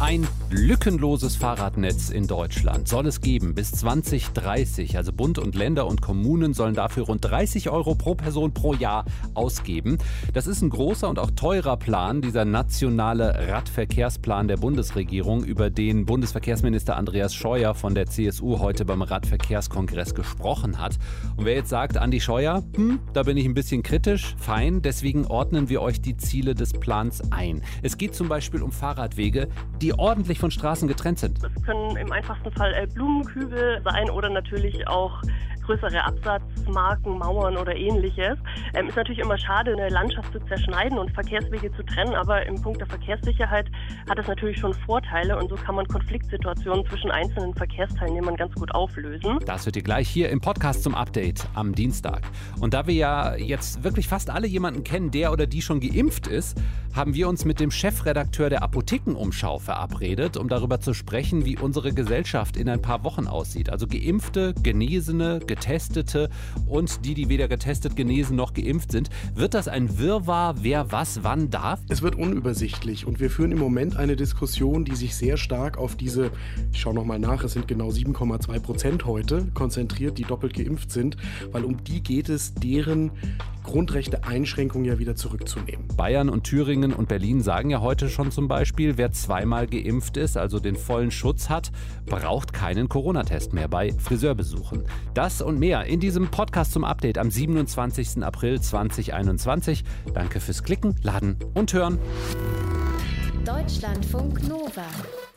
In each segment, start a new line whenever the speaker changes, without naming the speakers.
Ein lückenloses Fahrradnetz in Deutschland soll es geben bis 2030. Also Bund und Länder und Kommunen sollen dafür rund 30 Euro pro Person pro Jahr ausgeben. Das ist ein großer und auch teurer Plan, dieser nationale Radverkehrsplan der Bundesregierung, über den Bundesverkehrsminister Andreas Scheuer von der CSU heute beim Radverkehrskongress gesprochen hat. Und wer jetzt sagt, Andi Scheuer, hm, da bin ich ein bisschen kritisch, fein, deswegen ordnen wir euch die Ziele des Plans ein. Es geht zum Beispiel um Fahrradwege, die die ordentlich von Straßen getrennt sind.
Das können im einfachsten Fall äh, Blumenkübel sein oder natürlich auch größere Absatzmarken, Mauern oder ähnliches. Ähm, ist natürlich immer schade, eine Landschaft zu zerschneiden und Verkehrswege zu trennen, aber im Punkt der Verkehrssicherheit hat es natürlich schon Vorteile und so kann man Konfliktsituationen zwischen einzelnen Verkehrsteilnehmern ganz gut auflösen.
Das hört ihr gleich hier im Podcast zum Update am Dienstag. Und da wir ja jetzt wirklich fast alle jemanden kennen, der oder die schon geimpft ist, haben wir uns mit dem Chefredakteur der Apothekenumschau verabredet, um darüber zu sprechen, wie unsere Gesellschaft in ein paar Wochen aussieht. Also geimpfte, genesene, Getestete und die, die weder getestet, genesen noch geimpft sind. Wird das ein Wirrwarr, wer was wann darf?
Es wird unübersichtlich und wir führen im Moment eine Diskussion, die sich sehr stark auf diese, ich schaue nochmal nach, es sind genau 7,2 Prozent heute, konzentriert, die doppelt geimpft sind, weil um die geht es, deren Grundrechte Einschränkungen ja wieder zurückzunehmen.
Bayern und Thüringen und Berlin sagen ja heute schon zum Beispiel, wer zweimal geimpft ist, also den vollen Schutz hat, braucht keinen Corona-Test mehr bei Friseurbesuchen. Das und mehr in diesem Podcast zum Update am 27. April 2021. Danke fürs Klicken, Laden und Hören.
Deutschlandfunk Nova.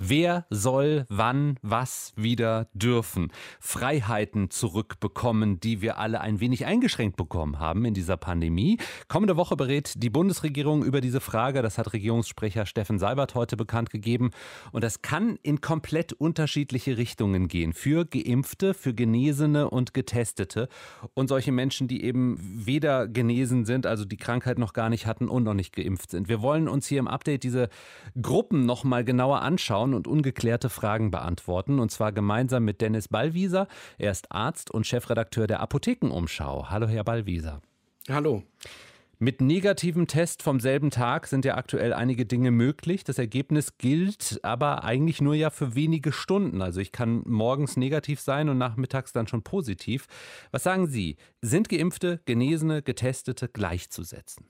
Wer soll wann was wieder dürfen? Freiheiten zurückbekommen, die wir alle ein wenig eingeschränkt bekommen haben in dieser Pandemie. Kommende Woche berät die Bundesregierung über diese Frage. Das hat Regierungssprecher Steffen Seibert heute bekannt gegeben. Und das kann in komplett unterschiedliche Richtungen gehen. Für Geimpfte, für Genesene und Getestete. Und solche Menschen, die eben weder genesen sind, also die Krankheit noch gar nicht hatten und noch nicht geimpft sind. Wir wollen uns hier im Update diese Gruppen noch mal genauer anschauen und ungeklärte Fragen beantworten. Und zwar gemeinsam mit Dennis Ballwieser. Er ist Arzt und Chefredakteur der Apothekenumschau. Hallo, Herr Ballwieser.
Hallo.
Mit negativem Test vom selben Tag sind ja aktuell einige Dinge möglich. Das Ergebnis gilt aber eigentlich nur ja für wenige Stunden. Also ich kann morgens negativ sein und nachmittags dann schon positiv. Was sagen Sie? Sind geimpfte, genesene, getestete gleichzusetzen?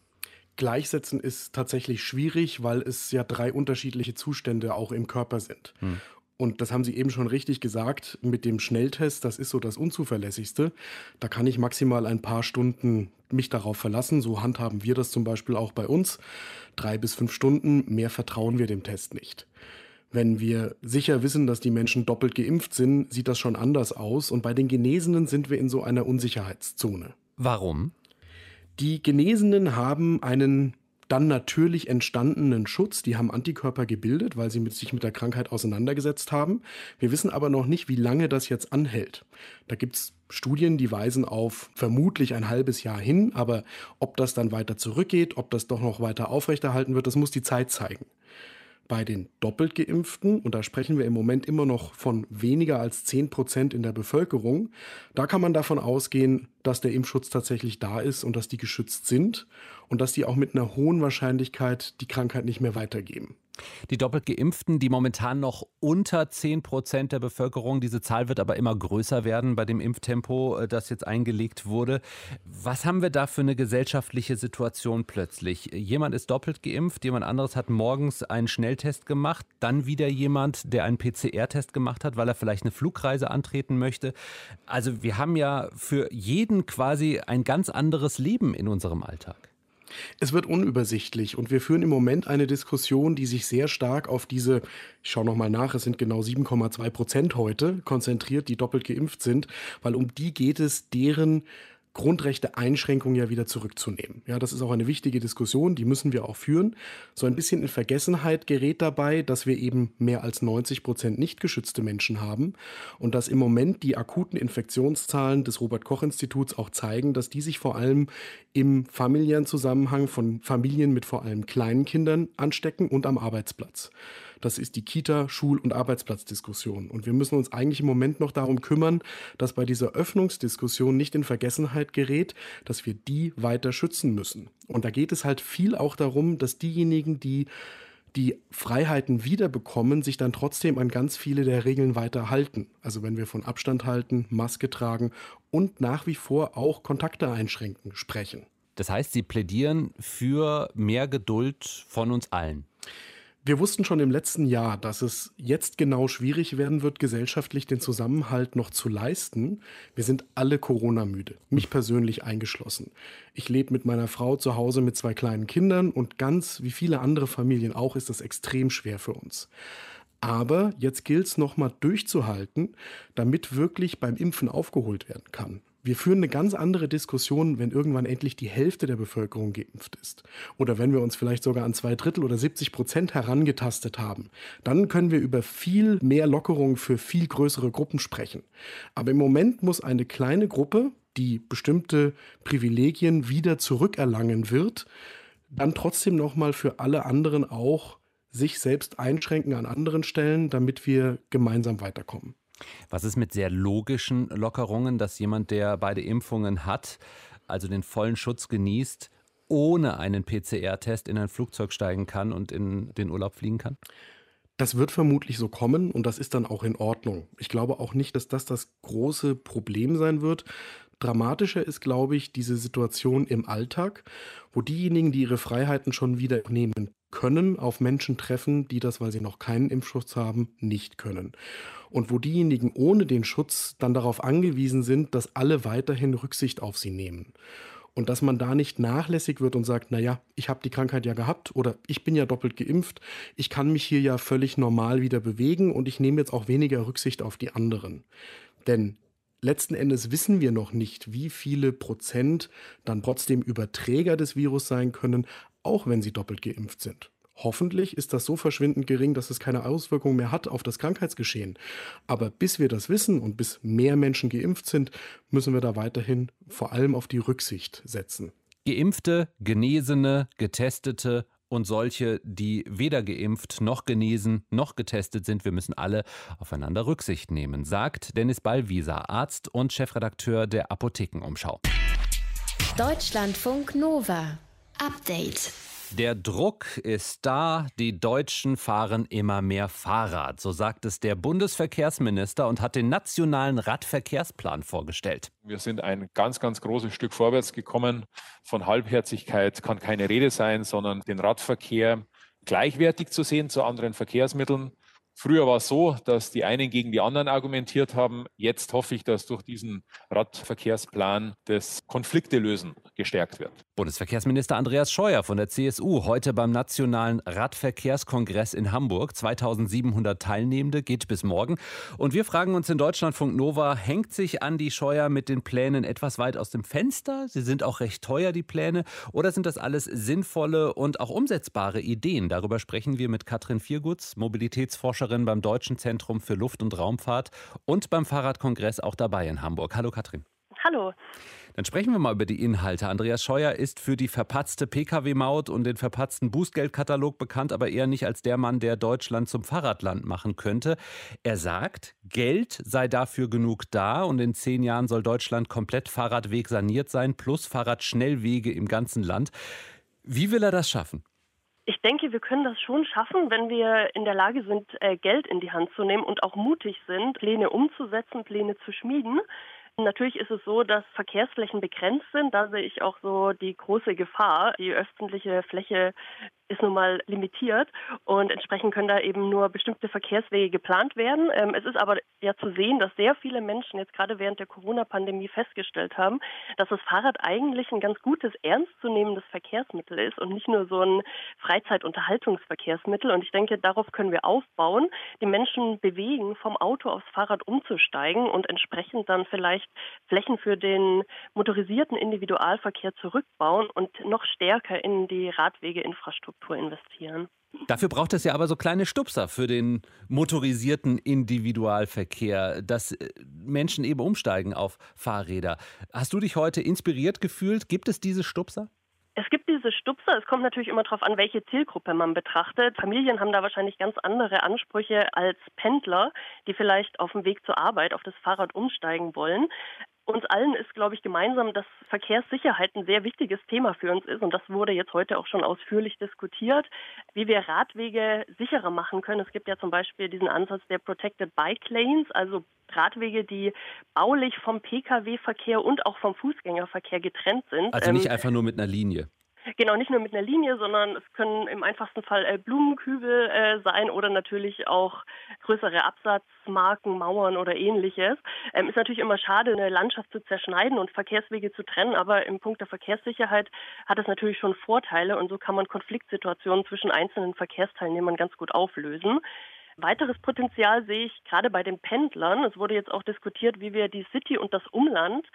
Gleichsetzen ist tatsächlich schwierig, weil es ja drei unterschiedliche Zustände auch im Körper sind. Hm. Und das haben Sie eben schon richtig gesagt, mit dem Schnelltest, das ist so das Unzuverlässigste. Da kann ich maximal ein paar Stunden mich darauf verlassen. So handhaben wir das zum Beispiel auch bei uns. Drei bis fünf Stunden, mehr vertrauen wir dem Test nicht. Wenn wir sicher wissen, dass die Menschen doppelt geimpft sind, sieht das schon anders aus. Und bei den Genesenen sind wir in so einer Unsicherheitszone.
Warum?
Die Genesenen haben einen dann natürlich entstandenen Schutz. Die haben Antikörper gebildet, weil sie mit sich mit der Krankheit auseinandergesetzt haben. Wir wissen aber noch nicht, wie lange das jetzt anhält. Da gibt es Studien, die weisen auf vermutlich ein halbes Jahr hin, aber ob das dann weiter zurückgeht, ob das doch noch weiter aufrechterhalten wird, das muss die Zeit zeigen. Bei den doppelt geimpften, und da sprechen wir im Moment immer noch von weniger als 10 Prozent in der Bevölkerung, da kann man davon ausgehen, dass der Impfschutz tatsächlich da ist und dass die geschützt sind und dass die auch mit einer hohen Wahrscheinlichkeit die Krankheit nicht mehr weitergeben.
Die doppelt geimpften, die momentan noch unter 10 Prozent der Bevölkerung, diese Zahl wird aber immer größer werden bei dem Impftempo, äh, das jetzt eingelegt wurde. Was haben wir da für eine gesellschaftliche Situation plötzlich? Jemand ist doppelt geimpft, jemand anderes hat morgens einen Schnelltest gemacht, dann wieder jemand, der einen PCR-Test gemacht hat, weil er vielleicht eine Flugreise antreten möchte. Also wir haben ja für jeden quasi ein ganz anderes Leben in unserem Alltag.
Es wird unübersichtlich und wir führen im Moment eine Diskussion, die sich sehr stark auf diese, ich schaue nochmal nach, es sind genau 7,2 Prozent heute, konzentriert, die doppelt geimpft sind, weil um die geht es, deren Grundrechte Einschränkungen ja wieder zurückzunehmen. Ja, das ist auch eine wichtige Diskussion, die müssen wir auch führen. So ein bisschen in Vergessenheit gerät dabei, dass wir eben mehr als 90 Prozent nicht geschützte Menschen haben und dass im Moment die akuten Infektionszahlen des Robert Koch Instituts auch zeigen, dass die sich vor allem im familiären Zusammenhang von Familien mit vor allem kleinen Kindern anstecken und am Arbeitsplatz. Das ist die Kita-, Schul- und Arbeitsplatzdiskussion. Und wir müssen uns eigentlich im Moment noch darum kümmern, dass bei dieser Öffnungsdiskussion nicht in Vergessenheit gerät, dass wir die weiter schützen müssen. Und da geht es halt viel auch darum, dass diejenigen, die die Freiheiten wiederbekommen, sich dann trotzdem an ganz viele der Regeln weiter halten. Also wenn wir von Abstand halten, Maske tragen und nach wie vor auch Kontakte einschränken sprechen.
Das heißt, Sie plädieren für mehr Geduld von uns allen.
Wir wussten schon im letzten Jahr, dass es jetzt genau schwierig werden wird, gesellschaftlich den Zusammenhalt noch zu leisten. Wir sind alle Corona-müde, mich persönlich eingeschlossen. Ich lebe mit meiner Frau zu Hause mit zwei kleinen Kindern und ganz wie viele andere Familien auch ist das extrem schwer für uns. Aber jetzt gilt es nochmal durchzuhalten, damit wirklich beim Impfen aufgeholt werden kann. Wir führen eine ganz andere Diskussion, wenn irgendwann endlich die Hälfte der Bevölkerung geimpft ist. Oder wenn wir uns vielleicht sogar an zwei Drittel oder 70 Prozent herangetastet haben. Dann können wir über viel mehr Lockerung für viel größere Gruppen sprechen. Aber im Moment muss eine kleine Gruppe, die bestimmte Privilegien wieder zurückerlangen wird, dann trotzdem nochmal für alle anderen auch sich selbst einschränken an anderen Stellen, damit wir gemeinsam weiterkommen.
Was ist mit sehr logischen Lockerungen, dass jemand, der beide Impfungen hat, also den vollen Schutz genießt, ohne einen PCR-Test in ein Flugzeug steigen kann und in den Urlaub fliegen kann?
Das wird vermutlich so kommen und das ist dann auch in Ordnung. Ich glaube auch nicht, dass das das große Problem sein wird. Dramatischer ist, glaube ich, diese Situation im Alltag, wo diejenigen, die ihre Freiheiten schon wieder nehmen können, auf Menschen treffen, die das, weil sie noch keinen Impfschutz haben, nicht können. Und wo diejenigen ohne den Schutz dann darauf angewiesen sind, dass alle weiterhin Rücksicht auf sie nehmen. Und dass man da nicht nachlässig wird und sagt, naja, ich habe die Krankheit ja gehabt oder ich bin ja doppelt geimpft, ich kann mich hier ja völlig normal wieder bewegen und ich nehme jetzt auch weniger Rücksicht auf die anderen. Denn letzten Endes wissen wir noch nicht, wie viele Prozent dann trotzdem Überträger des Virus sein können, auch wenn sie doppelt geimpft sind. Hoffentlich ist das so verschwindend gering, dass es keine Auswirkungen mehr hat auf das Krankheitsgeschehen. Aber bis wir das wissen und bis mehr Menschen geimpft sind, müssen wir da weiterhin vor allem auf die Rücksicht setzen.
Geimpfte, Genesene, Getestete und solche, die weder geimpft noch genesen noch getestet sind. Wir müssen alle aufeinander Rücksicht nehmen, sagt Dennis Ballwieser, Arzt und Chefredakteur der Apothekenumschau.
Deutschlandfunk Nova. Update.
Der Druck ist da, die Deutschen fahren immer mehr Fahrrad, so sagt es der Bundesverkehrsminister und hat den nationalen Radverkehrsplan vorgestellt.
Wir sind ein ganz, ganz großes Stück vorwärts gekommen. Von Halbherzigkeit kann keine Rede sein, sondern den Radverkehr gleichwertig zu sehen zu anderen Verkehrsmitteln. Früher war es so, dass die einen gegen die anderen argumentiert haben. Jetzt hoffe ich, dass durch diesen Radverkehrsplan das Konflikte lösen gestärkt wird.
Bundesverkehrsminister Andreas Scheuer von der CSU heute beim Nationalen Radverkehrskongress in Hamburg. 2700 Teilnehmende geht bis morgen. Und wir fragen uns in Deutschlandfunk Nova, hängt sich Andi Scheuer mit den Plänen etwas weit aus dem Fenster? Sie sind auch recht teuer, die Pläne. Oder sind das alles sinnvolle und auch umsetzbare Ideen? Darüber sprechen wir mit Katrin Viergutz, Mobilitätsforscherin beim Deutschen Zentrum für Luft- und Raumfahrt und beim Fahrradkongress auch dabei in Hamburg. Hallo Katrin.
Hallo.
Dann sprechen wir mal über die Inhalte. Andreas Scheuer ist für die verpatzte Pkw-Maut und den verpatzten Bußgeldkatalog bekannt, aber eher nicht als der Mann, der Deutschland zum Fahrradland machen könnte. Er sagt, Geld sei dafür genug da und in zehn Jahren soll Deutschland komplett Fahrradweg saniert sein, plus Fahrradschnellwege im ganzen Land. Wie will er das schaffen?
Ich denke, wir können das schon schaffen, wenn wir in der Lage sind, äh, Geld in die Hand zu nehmen und auch mutig sind, Pläne umzusetzen, Pläne zu schmieden. Natürlich ist es so, dass Verkehrsflächen begrenzt sind. Da sehe ich auch so die große Gefahr. Die öffentliche Fläche ist nun mal limitiert und entsprechend können da eben nur bestimmte Verkehrswege geplant werden. Ähm, es ist aber ja zu sehen, dass sehr viele Menschen jetzt gerade während der Corona-Pandemie festgestellt haben, dass das Fahrrad eigentlich ein ganz gutes, ernstzunehmendes Verkehrsmittel ist und nicht nur so ein Freizeitunterhaltungsverkehrsmittel. Und ich denke, darauf können wir aufbauen, die Menschen bewegen, vom Auto aufs Fahrrad umzusteigen und entsprechend dann vielleicht Flächen für den motorisierten Individualverkehr zurückbauen und noch stärker in die Radwegeinfrastruktur Infrastruktur investieren.
Dafür braucht es ja aber so kleine Stupser für den motorisierten Individualverkehr, dass äh, Menschen eben umsteigen auf Fahrräder. Hast du dich heute inspiriert gefühlt? Gibt es diese Stupser?
Es gibt diese Stupser. Es kommt natürlich immer darauf an, welche Zielgruppe man betrachtet. Familien haben da wahrscheinlich ganz andere Ansprüche als Pendler, die vielleicht auf dem Weg zur Arbeit auf das Fahrrad umsteigen wollen. Uns allen ist, glaube ich, gemeinsam, dass Verkehrssicherheit ein sehr wichtiges Thema für uns ist. Und das wurde jetzt heute auch schon ausführlich diskutiert, wie wir Radwege sicherer machen können. Es gibt ja zum Beispiel diesen Ansatz der Protected Bike Lanes, also Radwege, die baulich vom Pkw-Verkehr und auch vom Fußgängerverkehr getrennt sind.
Also nicht ähm, einfach nur mit einer Linie.
Genau, nicht nur mit einer Linie, sondern es können im einfachsten Fall äh, Blumenkübel äh, sein oder natürlich auch größere Absatzmarken, Mauern oder ähnliches. Ähm, ist natürlich immer schade, eine Landschaft zu zerschneiden und Verkehrswege zu trennen, aber im Punkt der Verkehrssicherheit hat es natürlich schon Vorteile und so kann man Konfliktsituationen zwischen einzelnen Verkehrsteilnehmern ganz gut auflösen. Weiteres Potenzial sehe ich gerade bei den Pendlern. Es wurde jetzt auch diskutiert, wie wir die City und das Umland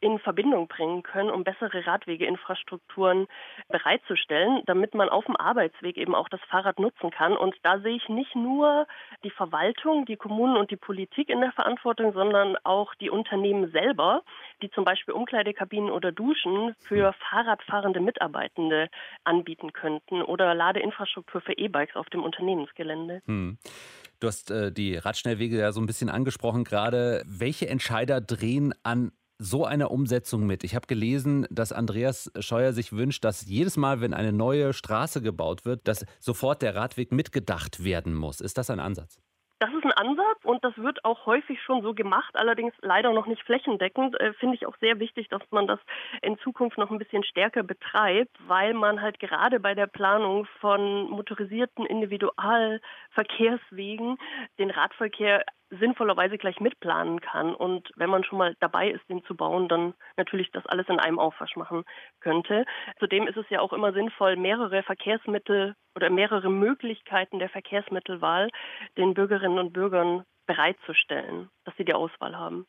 in Verbindung bringen können, um bessere Radwegeinfrastrukturen bereitzustellen, damit man auf dem Arbeitsweg eben auch das Fahrrad nutzen kann. Und da sehe ich nicht nur die Verwaltung, die Kommunen und die Politik in der Verantwortung, sondern auch die Unternehmen selber, die zum Beispiel Umkleidekabinen oder Duschen für Fahrradfahrende Mitarbeitende anbieten könnten oder Ladeinfrastruktur für E-Bikes auf dem Unternehmensgelände. Hm.
Du hast äh, die Radschnellwege ja so ein bisschen angesprochen gerade. Welche Entscheider drehen an so einer Umsetzung mit? Ich habe gelesen, dass Andreas Scheuer sich wünscht, dass jedes Mal, wenn eine neue Straße gebaut wird, dass sofort der Radweg mitgedacht werden muss. Ist das ein Ansatz?
Das ist ein Ansatz und das wird auch häufig schon so gemacht, allerdings leider noch nicht flächendeckend. Äh, Finde ich auch sehr wichtig, dass man das in Zukunft noch ein bisschen stärker betreibt, weil man halt gerade bei der Planung von motorisierten Individualverkehrswegen den Radverkehr sinnvollerweise gleich mitplanen kann und wenn man schon mal dabei ist, den zu bauen, dann natürlich das alles in einem Aufwasch machen könnte. Zudem ist es ja auch immer sinnvoll, mehrere Verkehrsmittel oder mehrere Möglichkeiten der Verkehrsmittelwahl den Bürgerinnen und Bürgern bereitzustellen, dass sie die Auswahl haben.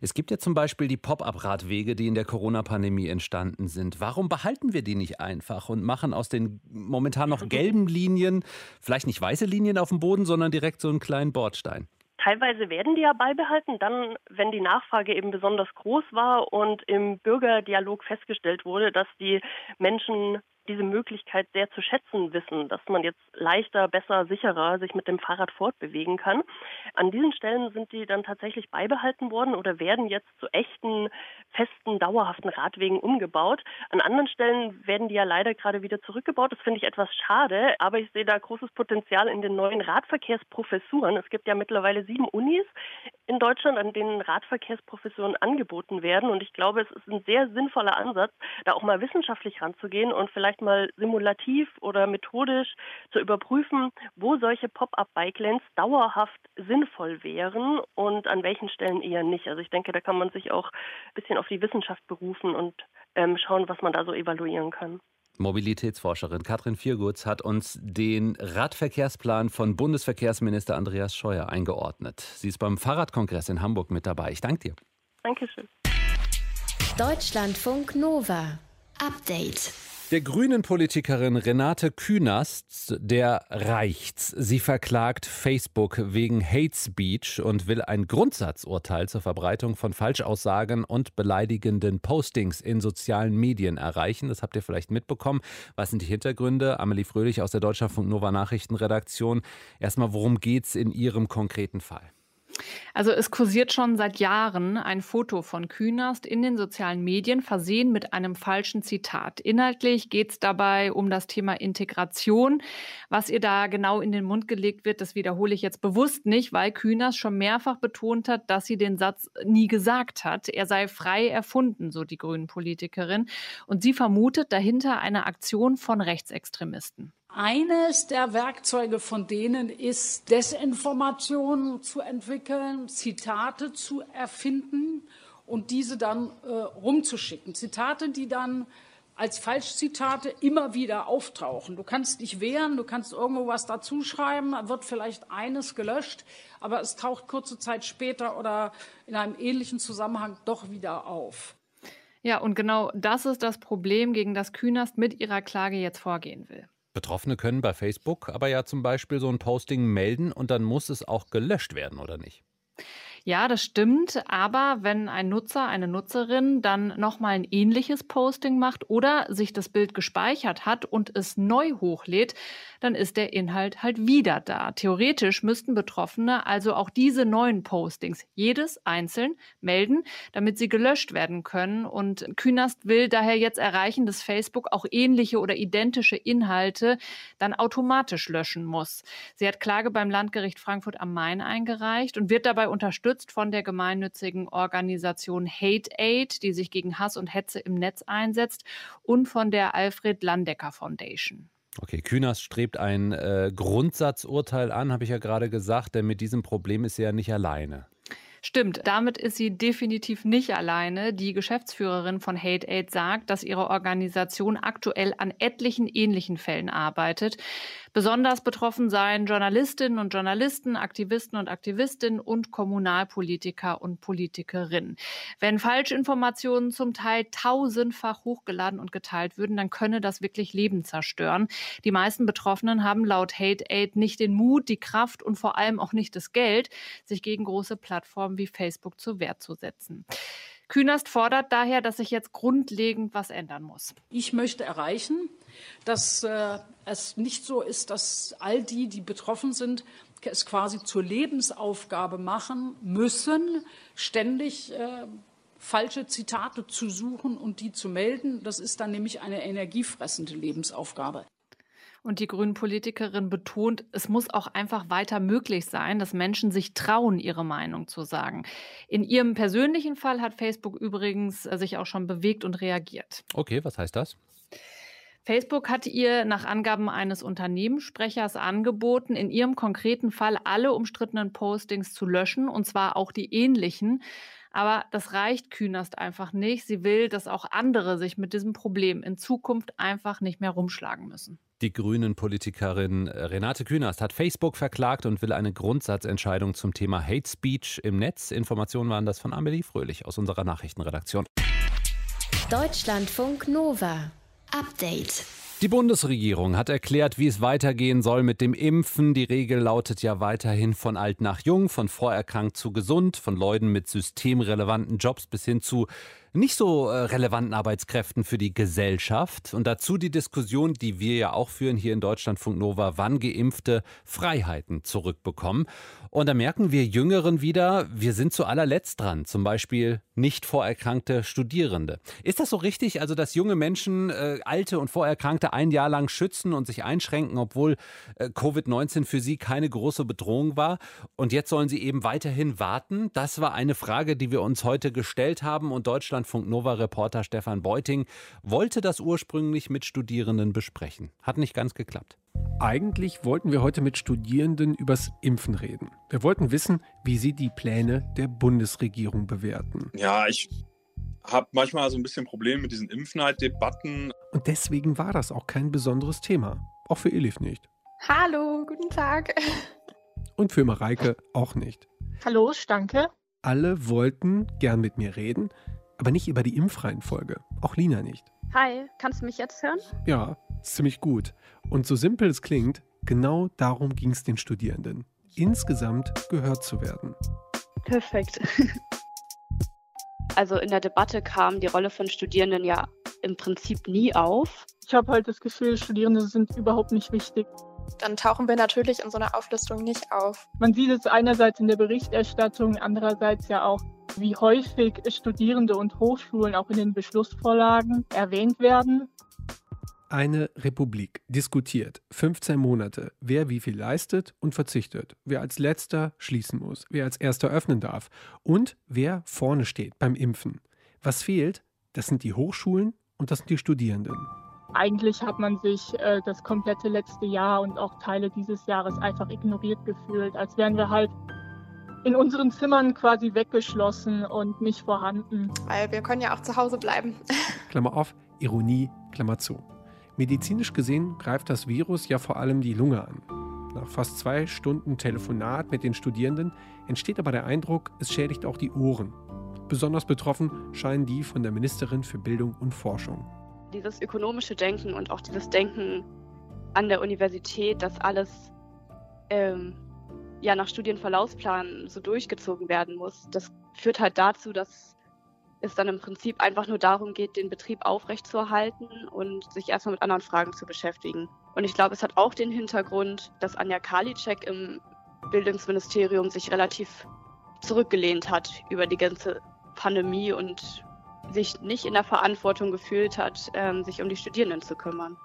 Es gibt ja zum Beispiel die Pop-up-Radwege, die in der Corona-Pandemie entstanden sind. Warum behalten wir die nicht einfach und machen aus den momentan noch gelben Linien vielleicht nicht weiße Linien auf dem Boden, sondern direkt so einen kleinen Bordstein?
Teilweise werden die ja beibehalten, dann, wenn die Nachfrage eben besonders groß war und im Bürgerdialog festgestellt wurde, dass die Menschen diese Möglichkeit sehr zu schätzen wissen, dass man jetzt leichter, besser, sicherer sich mit dem Fahrrad fortbewegen kann. An diesen Stellen sind die dann tatsächlich beibehalten worden oder werden jetzt zu echten, festen, dauerhaften Radwegen umgebaut. An anderen Stellen werden die ja leider gerade wieder zurückgebaut. Das finde ich etwas schade, aber ich sehe da großes Potenzial in den neuen Radverkehrsprofessuren. Es gibt ja mittlerweile sieben Unis in Deutschland, an denen Radverkehrsprofessuren angeboten werden. Und ich glaube, es ist ein sehr sinnvoller Ansatz, da auch mal wissenschaftlich ranzugehen und vielleicht vielleicht mal simulativ oder methodisch zu überprüfen, wo solche Pop-up-Bike-Lanes dauerhaft sinnvoll wären und an welchen Stellen eher nicht. Also ich denke, da kann man sich auch ein bisschen auf die Wissenschaft berufen und ähm, schauen, was man da so evaluieren kann.
Mobilitätsforscherin Katrin Viergutz hat uns den Radverkehrsplan von Bundesverkehrsminister Andreas Scheuer eingeordnet. Sie ist beim Fahrradkongress in Hamburg mit dabei. Ich danke dir.
Dankeschön.
Deutschlandfunk Nova. Update.
Der grünen Politikerin Renate Künast, der reicht's. Sie verklagt Facebook wegen Hate Speech und will ein Grundsatzurteil zur Verbreitung von Falschaussagen und beleidigenden Postings in sozialen Medien erreichen. Das habt ihr vielleicht mitbekommen. Was sind die Hintergründe? Amelie Fröhlich aus der Deutschlandfunk Nova Nachrichtenredaktion. Erstmal, worum geht's in Ihrem konkreten Fall?
Also es kursiert schon seit Jahren ein Foto von Künast in den sozialen Medien, versehen mit einem falschen Zitat. Inhaltlich geht es dabei um das Thema Integration. Was ihr da genau in den Mund gelegt wird, das wiederhole ich jetzt bewusst nicht, weil Künast schon mehrfach betont hat, dass sie den Satz nie gesagt hat. Er sei frei erfunden, so die grünen Politikerin. Und sie vermutet dahinter eine Aktion von Rechtsextremisten.
Eines der Werkzeuge von denen ist, Desinformationen zu entwickeln, Zitate zu erfinden und diese dann äh, rumzuschicken. Zitate, die dann als Falschzitate immer wieder auftauchen. Du kannst dich wehren, du kannst irgendwo was dazuschreiben, wird vielleicht eines gelöscht, aber es taucht kurze Zeit später oder in einem ähnlichen Zusammenhang doch wieder auf.
Ja, und genau das ist das Problem, gegen das Künast mit ihrer Klage jetzt vorgehen will.
Betroffene können bei Facebook aber ja zum Beispiel so ein Posting melden und dann muss es auch gelöscht werden, oder nicht?
Ja, das stimmt. Aber wenn ein Nutzer, eine Nutzerin dann nochmal ein ähnliches Posting macht oder sich das Bild gespeichert hat und es neu hochlädt, dann ist der Inhalt halt wieder da. Theoretisch müssten Betroffene also auch diese neuen Postings jedes einzeln melden, damit sie gelöscht werden können. Und Künast will daher jetzt erreichen, dass Facebook auch ähnliche oder identische Inhalte dann automatisch löschen muss. Sie hat Klage beim Landgericht Frankfurt am Main eingereicht und wird dabei unterstützt von der gemeinnützigen Organisation Hate Aid, die sich gegen Hass und Hetze im Netz einsetzt, und von der Alfred Landecker Foundation.
Okay, Künast strebt ein äh, Grundsatzurteil an, habe ich ja gerade gesagt, denn mit diesem Problem ist sie ja nicht alleine.
Stimmt, damit ist sie definitiv nicht alleine. Die Geschäftsführerin von Hate Aid sagt, dass ihre Organisation aktuell an etlichen ähnlichen Fällen arbeitet. Besonders betroffen seien Journalistinnen und Journalisten, Aktivisten und Aktivistinnen und Kommunalpolitiker und Politikerinnen. Wenn Falschinformationen zum Teil tausendfach hochgeladen und geteilt würden, dann könne das wirklich Leben zerstören. Die meisten Betroffenen haben laut Hate Aid nicht den Mut, die Kraft und vor allem auch nicht das Geld, sich gegen große Plattformen wie Facebook zur Wehr zu setzen. Künast fordert daher, dass sich jetzt grundlegend was ändern muss.
Ich möchte erreichen, dass äh, es nicht so ist, dass all die, die betroffen sind, es quasi zur Lebensaufgabe machen müssen, ständig äh, falsche Zitate zu suchen und die zu melden. Das ist dann nämlich eine energiefressende Lebensaufgabe.
Und die Grünen-Politikerin betont, es muss auch einfach weiter möglich sein, dass Menschen sich trauen, ihre Meinung zu sagen. In ihrem persönlichen Fall hat Facebook übrigens äh, sich auch schon bewegt und reagiert.
Okay, was heißt das?
Facebook hat ihr nach Angaben eines Unternehmenssprechers angeboten, in ihrem konkreten Fall alle umstrittenen Postings zu löschen, und zwar auch die ähnlichen. Aber das reicht Künast einfach nicht. Sie will, dass auch andere sich mit diesem Problem in Zukunft einfach nicht mehr rumschlagen müssen.
Die Grünen-Politikerin Renate Künast hat Facebook verklagt und will eine Grundsatzentscheidung zum Thema Hate Speech im Netz. Informationen waren das von Amelie Fröhlich aus unserer Nachrichtenredaktion.
Deutschlandfunk Nova. Update.
Die Bundesregierung hat erklärt, wie es weitergehen soll mit dem Impfen. Die Regel lautet ja weiterhin von alt nach jung, von vorerkrankt zu gesund, von Leuten mit systemrelevanten Jobs bis hin zu nicht so äh, relevanten Arbeitskräften für die Gesellschaft. Und dazu die Diskussion, die wir ja auch führen hier in Deutschlandfunk Nova, wann Geimpfte Freiheiten zurückbekommen. Und da merken wir Jüngeren wieder, wir sind zu allerletzt dran. Zum Beispiel nicht vorerkrankte Studierende. Ist das so richtig? Also, dass junge Menschen äh, alte und Vorerkrankte ein Jahr lang schützen und sich einschränken, obwohl äh, Covid-19 für sie keine große Bedrohung war. Und jetzt sollen sie eben weiterhin warten? Das war eine Frage, die wir uns heute gestellt haben. Und Deutschlandfunk Nova-Reporter Stefan Beuting wollte das ursprünglich mit Studierenden besprechen. Hat nicht ganz geklappt.
Eigentlich wollten wir heute mit Studierenden übers Impfen reden. Wir wollten wissen, wie sie die Pläne der Bundesregierung bewerten.
Ja, ich habe manchmal so ein bisschen Probleme mit diesen Impfneid-Debatten.
Und deswegen war das auch kein besonderes Thema. Auch für Elif nicht.
Hallo, guten Tag.
Und für Mareike auch nicht.
Hallo, Stanke.
Alle wollten gern mit mir reden, aber nicht über die Impfreihenfolge. Auch Lina nicht.
Hi, kannst du mich jetzt hören?
Ja, ziemlich gut. Und so simpel es klingt, genau darum ging es den Studierenden. Insgesamt gehört zu werden.
Perfekt. Also in der Debatte kam die Rolle von Studierenden ja im Prinzip nie auf.
Ich habe halt das Gefühl, Studierende sind überhaupt nicht wichtig.
Dann tauchen wir natürlich in so einer Auflistung nicht auf.
Man sieht es einerseits in der Berichterstattung, andererseits ja auch, wie häufig Studierende und Hochschulen auch in den Beschlussvorlagen erwähnt werden.
Eine Republik diskutiert 15 Monate, wer wie viel leistet und verzichtet, wer als letzter schließen muss, wer als erster öffnen darf und wer vorne steht beim Impfen. Was fehlt, das sind die Hochschulen und das sind die Studierenden.
Eigentlich hat man sich äh, das komplette letzte Jahr und auch Teile dieses Jahres einfach ignoriert gefühlt, als wären wir halt in unseren Zimmern quasi weggeschlossen und nicht vorhanden.
Weil wir können ja auch zu Hause bleiben.
Klammer auf, Ironie, Klammer zu. Medizinisch gesehen greift das Virus ja vor allem die Lunge an. Nach fast zwei Stunden Telefonat mit den Studierenden entsteht aber der Eindruck, es schädigt auch die Ohren. Besonders betroffen scheinen die von der Ministerin für Bildung und Forschung.
Dieses ökonomische Denken und auch dieses Denken an der Universität, dass alles ähm, ja nach Studienverlaufsplan so durchgezogen werden muss. Das führt halt dazu, dass es dann im Prinzip einfach nur darum geht, den Betrieb aufrechtzuerhalten und sich erstmal mit anderen Fragen zu beschäftigen. Und ich glaube, es hat auch den Hintergrund, dass Anja Karliczek im Bildungsministerium sich relativ zurückgelehnt hat über die ganze Pandemie und sich nicht in der Verantwortung gefühlt hat, ähm, sich um die Studierenden zu kümmern.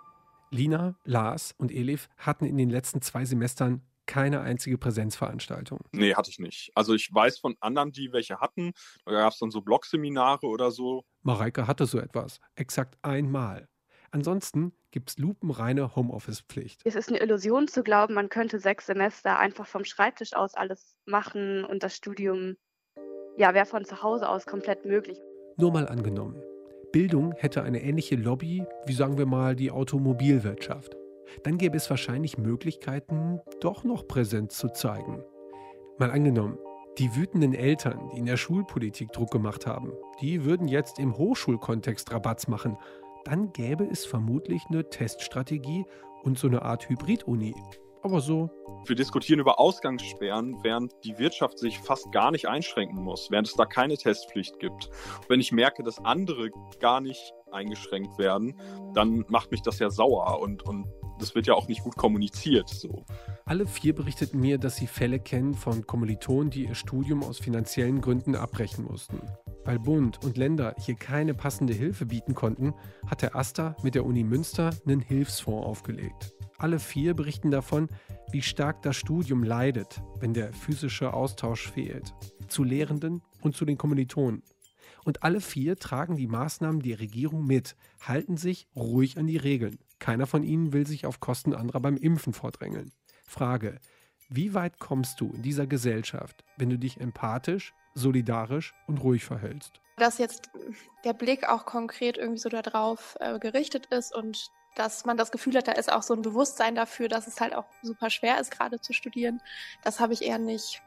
Lina, Lars und Elif hatten in den letzten zwei Semestern keine einzige Präsenzveranstaltung.
Nee, hatte ich nicht. Also ich weiß von anderen, die welche hatten. Da gab es dann so Blogseminare oder so.
Mareike hatte so etwas. Exakt einmal. Ansonsten gibt es lupenreine Homeoffice-Pflicht.
Es ist eine Illusion zu glauben, man könnte sechs Semester einfach vom Schreibtisch aus alles machen und das Studium ja, wäre von zu Hause aus komplett möglich.
Nur mal angenommen. Bildung hätte eine ähnliche Lobby wie sagen wir mal die Automobilwirtschaft. Dann gäbe es wahrscheinlich Möglichkeiten, doch noch Präsenz zu zeigen. Mal angenommen, die wütenden Eltern, die in der Schulpolitik Druck gemacht haben, die würden jetzt im Hochschulkontext Rabatz machen. Dann gäbe es vermutlich eine Teststrategie und so eine Art Hybrid-Uni. Aber so.
Wir diskutieren über Ausgangssperren, während die Wirtschaft sich fast gar nicht einschränken muss, während es da keine Testpflicht gibt. wenn ich merke, dass andere gar nicht eingeschränkt werden, dann macht mich das ja sauer und, und das wird ja auch nicht gut kommuniziert. So.
Alle vier berichteten mir, dass sie Fälle kennen von Kommilitonen, die ihr Studium aus finanziellen Gründen abbrechen mussten. Weil Bund und Länder hier keine passende Hilfe bieten konnten, hat der AStA mit der Uni Münster einen Hilfsfonds aufgelegt. Alle vier berichten davon, wie stark das Studium leidet, wenn der physische Austausch fehlt. Zu Lehrenden und zu den Kommilitonen. Und alle vier tragen die Maßnahmen der Regierung mit, halten sich ruhig an die Regeln. Keiner von ihnen will sich auf Kosten anderer beim Impfen vordrängeln. Frage, wie weit kommst du in dieser Gesellschaft, wenn du dich empathisch, solidarisch und ruhig verhältst?
Dass jetzt der Blick auch konkret irgendwie so darauf äh, gerichtet ist und dass man das Gefühl hat, da ist auch so ein Bewusstsein dafür, dass es halt auch super schwer ist, gerade zu studieren. Das habe ich eher nicht.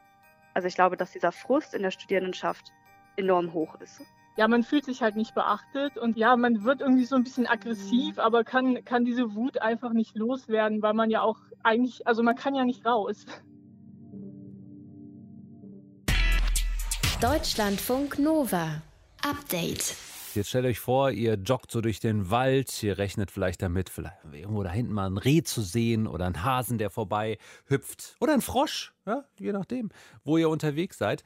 Also ich glaube, dass dieser Frust in der Studierendenschaft enorm hoch ist.
Ja, man fühlt sich halt nicht beachtet und ja, man wird irgendwie so ein bisschen aggressiv, aber kann, kann diese Wut einfach nicht loswerden, weil man ja auch eigentlich, also man kann ja nicht raus.
Deutschlandfunk Nova. Update.
Jetzt stellt euch vor, ihr joggt so durch den Wald, ihr rechnet vielleicht damit, vielleicht irgendwo da hinten mal ein Reh zu sehen oder einen Hasen, der vorbei hüpft oder ein Frosch, ja, je nachdem, wo ihr unterwegs seid.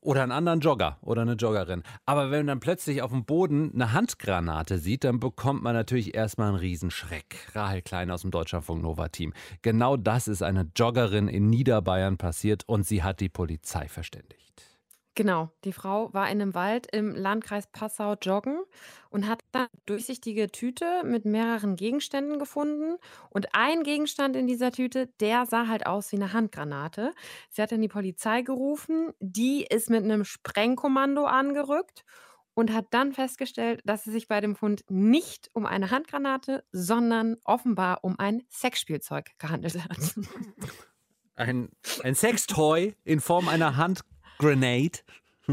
Oder einen anderen Jogger oder eine Joggerin. Aber wenn man dann plötzlich auf dem Boden eine Handgranate sieht, dann bekommt man natürlich erstmal einen Riesenschreck. Rahel Klein aus dem Deutschlandfunk Nova Team. Genau das ist einer Joggerin in Niederbayern passiert und sie hat die Polizei verständigt.
Genau, die Frau war in einem Wald im Landkreis Passau joggen und hat dann durchsichtige Tüte mit mehreren Gegenständen gefunden. Und ein Gegenstand in dieser Tüte, der sah halt aus wie eine Handgranate. Sie hat dann die Polizei gerufen, die ist mit einem Sprengkommando angerückt und hat dann festgestellt, dass es sich bei dem Fund nicht um eine Handgranate, sondern offenbar um ein Sexspielzeug gehandelt hat.
Ein, ein Sextoy in Form einer Handgranate. Grenade.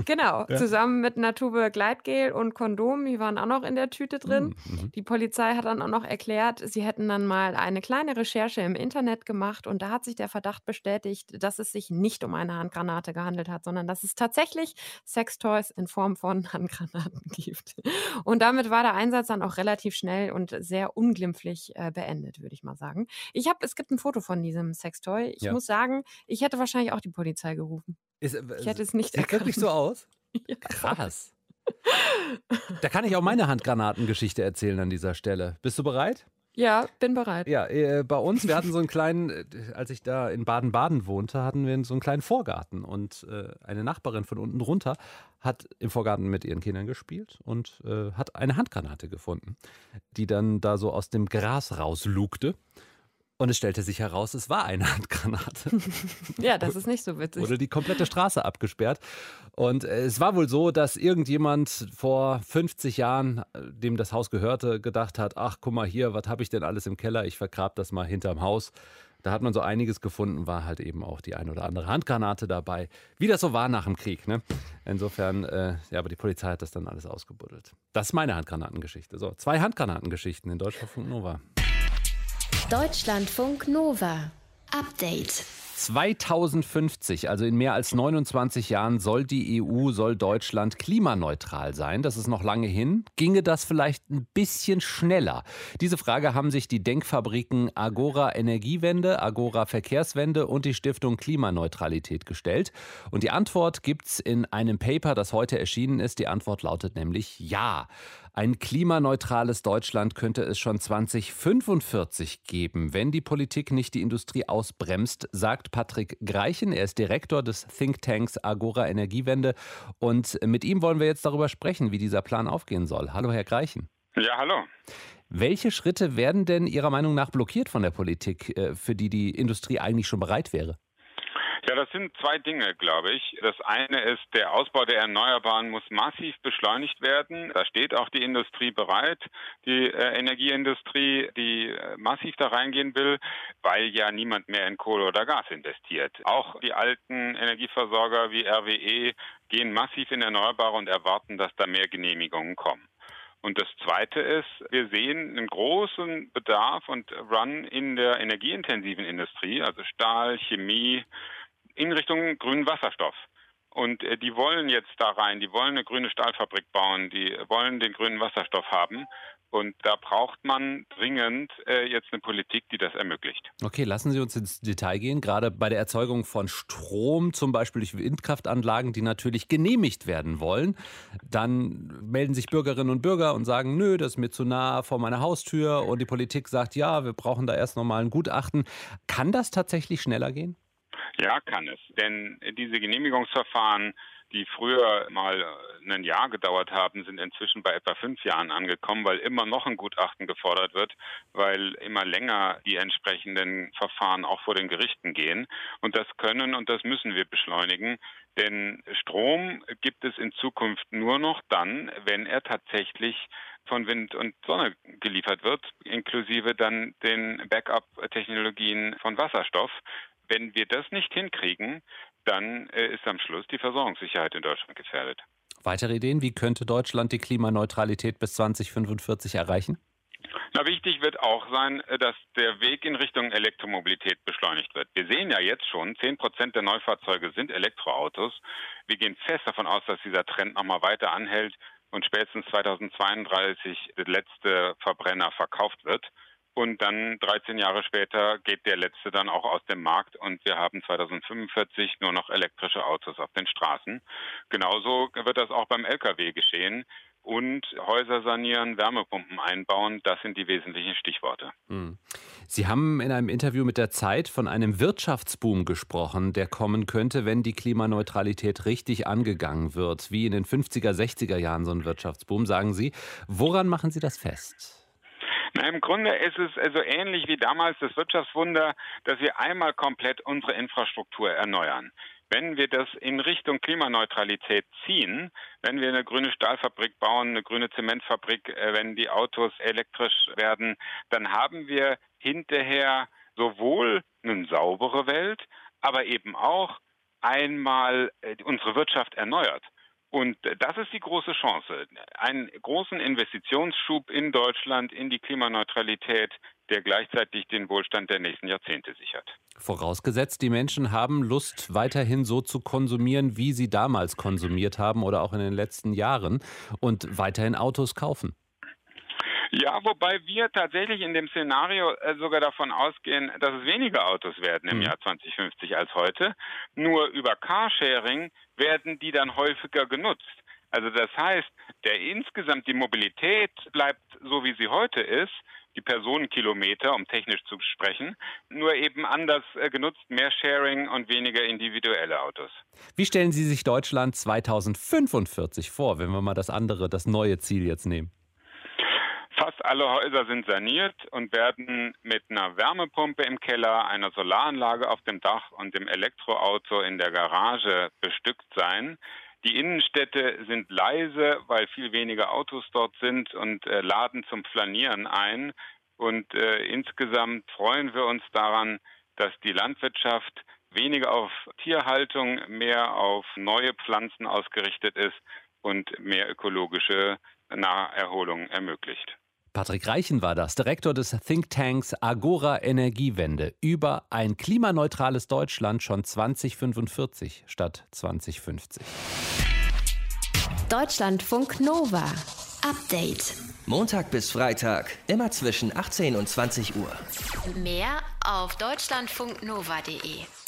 Genau, ja. zusammen mit einer Tube Gleitgel und Kondom, die waren auch noch in der Tüte drin. Mhm, mhm. Die Polizei hat dann auch noch erklärt, sie hätten dann mal eine kleine Recherche im Internet gemacht und da hat sich der Verdacht bestätigt, dass es sich nicht um eine Handgranate gehandelt hat, sondern dass es tatsächlich Sextoys in Form von Handgranaten gibt. Und damit war der Einsatz dann auch relativ schnell und sehr unglimpflich äh, beendet, würde ich mal sagen. Ich habe, es gibt ein Foto von diesem Sextoy. Ich ja. muss sagen, ich hätte wahrscheinlich auch die Polizei gerufen. Ist, ich hätte es nicht
Sieht
erkannt.
wirklich so aus? Ja. Krass. Da kann ich auch meine Handgranatengeschichte erzählen an dieser Stelle. Bist du bereit?
Ja, bin bereit.
Ja, äh, bei uns, wir hatten so einen kleinen, äh, als ich da in Baden-Baden wohnte, hatten wir so einen kleinen Vorgarten und äh, eine Nachbarin von unten runter hat im Vorgarten mit ihren Kindern gespielt und äh, hat eine Handgranate gefunden, die dann da so aus dem Gras rauslugte. Und es stellte sich heraus, es war eine Handgranate.
ja, das ist nicht so witzig.
Wurde die komplette Straße abgesperrt. Und äh, es war wohl so, dass irgendjemand vor 50 Jahren, äh, dem das Haus gehörte, gedacht hat, ach, guck mal hier, was habe ich denn alles im Keller? Ich vergrab das mal hinterm Haus. Da hat man so einiges gefunden, war halt eben auch die ein oder andere Handgranate dabei. Wie das so war nach dem Krieg. Ne? Insofern, äh, ja, aber die Polizei hat das dann alles ausgebuddelt. Das ist meine Handgranatengeschichte. So, zwei Handgranatengeschichten in Deutschlandfunk Nova.
Deutschlandfunk Nova. Update.
2050, also in mehr als 29 Jahren, soll die EU, soll Deutschland klimaneutral sein. Das ist noch lange hin. Ginge das vielleicht ein bisschen schneller? Diese Frage haben sich die Denkfabriken Agora Energiewende, Agora Verkehrswende und die Stiftung Klimaneutralität gestellt. Und die Antwort gibt es in einem Paper, das heute erschienen ist. Die Antwort lautet nämlich Ja. Ein klimaneutrales Deutschland könnte es schon 2045 geben, wenn die Politik nicht die Industrie ausbremst, sagt Patrick Greichen. Er ist Direktor des Thinktanks Agora Energiewende. Und mit ihm wollen wir jetzt darüber sprechen, wie dieser Plan aufgehen soll. Hallo, Herr Greichen.
Ja, hallo.
Welche Schritte werden denn Ihrer Meinung nach blockiert von der Politik, äh, für die die Industrie eigentlich schon bereit wäre?
Ja, das sind zwei Dinge, glaube ich. Das eine ist, der Ausbau der Erneuerbaren muss massiv beschleunigt werden. Da steht auch die Industrie bereit, die äh, Energieindustrie, die äh, massiv da reingehen will, weil ja niemand mehr in Kohle oder Gas investiert. Auch die alten Energieversorger wie RWE gehen massiv in Erneuerbare und erwarten, dass da mehr Genehmigungen kommen. Und das Zweite ist, wir sehen einen großen Bedarf und Run in der energieintensiven Industrie, also Stahl, Chemie, in Richtung grünen Wasserstoff. Und äh, die wollen jetzt da rein, die wollen eine grüne Stahlfabrik bauen, die wollen den grünen Wasserstoff haben. Und da braucht man dringend äh, jetzt eine Politik, die das ermöglicht.
Okay, lassen Sie uns ins Detail gehen. Gerade bei der Erzeugung von Strom, zum Beispiel durch Windkraftanlagen, die natürlich genehmigt werden wollen, dann melden sich Bürgerinnen und Bürger und sagen, nö, das ist mir zu nah vor meiner Haustür. Und die Politik sagt, ja, wir brauchen da erst nochmal ein Gutachten. Kann das tatsächlich schneller gehen?
Ja, kann es. Denn diese Genehmigungsverfahren, die früher mal ein Jahr gedauert haben, sind inzwischen bei etwa fünf Jahren angekommen, weil immer noch ein Gutachten gefordert wird, weil immer länger die entsprechenden Verfahren auch vor den Gerichten gehen. Und das können und das müssen wir beschleunigen. Denn Strom gibt es in Zukunft nur noch dann, wenn er tatsächlich von Wind und Sonne geliefert wird, inklusive dann den Backup-Technologien von Wasserstoff. Wenn wir das nicht hinkriegen, dann äh, ist am Schluss die Versorgungssicherheit in Deutschland gefährdet.
Weitere Ideen, wie könnte Deutschland die Klimaneutralität bis 2045 erreichen?
Na, wichtig wird auch sein, äh, dass der Weg in Richtung Elektromobilität beschleunigt wird. Wir sehen ja jetzt schon, 10 Prozent der Neufahrzeuge sind Elektroautos. Wir gehen fest davon aus, dass dieser Trend nochmal weiter anhält und spätestens 2032 der letzte Verbrenner verkauft wird. Und dann 13 Jahre später geht der letzte dann auch aus dem Markt und wir haben 2045 nur noch elektrische Autos auf den Straßen. Genauso wird das auch beim Lkw geschehen. Und Häuser sanieren, Wärmepumpen einbauen, das sind die wesentlichen Stichworte.
Hm. Sie haben in einem Interview mit der Zeit von einem Wirtschaftsboom gesprochen, der kommen könnte, wenn die Klimaneutralität richtig angegangen wird, wie in den 50er, 60er Jahren so ein Wirtschaftsboom, sagen Sie. Woran machen Sie das fest?
Na, Im Grunde ist es also ähnlich wie damals das Wirtschaftswunder, dass wir einmal komplett unsere Infrastruktur erneuern. Wenn wir das in Richtung Klimaneutralität ziehen, wenn wir eine grüne Stahlfabrik bauen, eine grüne Zementfabrik, äh, wenn die Autos elektrisch werden, dann haben wir hinterher sowohl eine saubere Welt, aber eben auch einmal äh, unsere Wirtschaft erneuert. Und das ist die große Chance. Einen großen Investitionsschub in Deutschland in die Klimaneutralität, der gleichzeitig den Wohlstand der nächsten Jahrzehnte sichert.
Vorausgesetzt, die Menschen haben Lust, weiterhin so zu konsumieren, wie sie damals konsumiert haben oder auch in den letzten Jahren und weiterhin Autos kaufen.
Ja, wobei wir tatsächlich in dem Szenario äh, sogar davon ausgehen, dass es weniger Autos werden im mhm. Jahr 2050 als heute. Nur über Carsharing werden die dann häufiger genutzt. Also das heißt, der insgesamt die Mobilität bleibt so wie sie heute ist, die Personenkilometer, um technisch zu sprechen, nur eben anders äh, genutzt, mehr Sharing und weniger individuelle Autos.
Wie stellen Sie sich Deutschland 2045 vor, wenn wir mal das andere, das neue Ziel jetzt nehmen?
Fast alle Häuser sind saniert und werden mit einer Wärmepumpe im Keller, einer Solaranlage auf dem Dach und dem Elektroauto in der Garage bestückt sein. Die Innenstädte sind leise, weil viel weniger Autos dort sind und äh, laden zum Flanieren ein. Und äh, insgesamt freuen wir uns daran, dass die Landwirtschaft weniger auf Tierhaltung, mehr auf neue Pflanzen ausgerichtet ist und mehr ökologische Naherholung ermöglicht.
Patrick Reichen war das, Direktor des Thinktanks Agora Energiewende, über ein klimaneutrales Deutschland schon 2045 statt 2050.
Deutschlandfunk Nova. Update.
Montag bis Freitag, immer zwischen 18 und 20 Uhr.
Mehr auf deutschlandfunknova.de.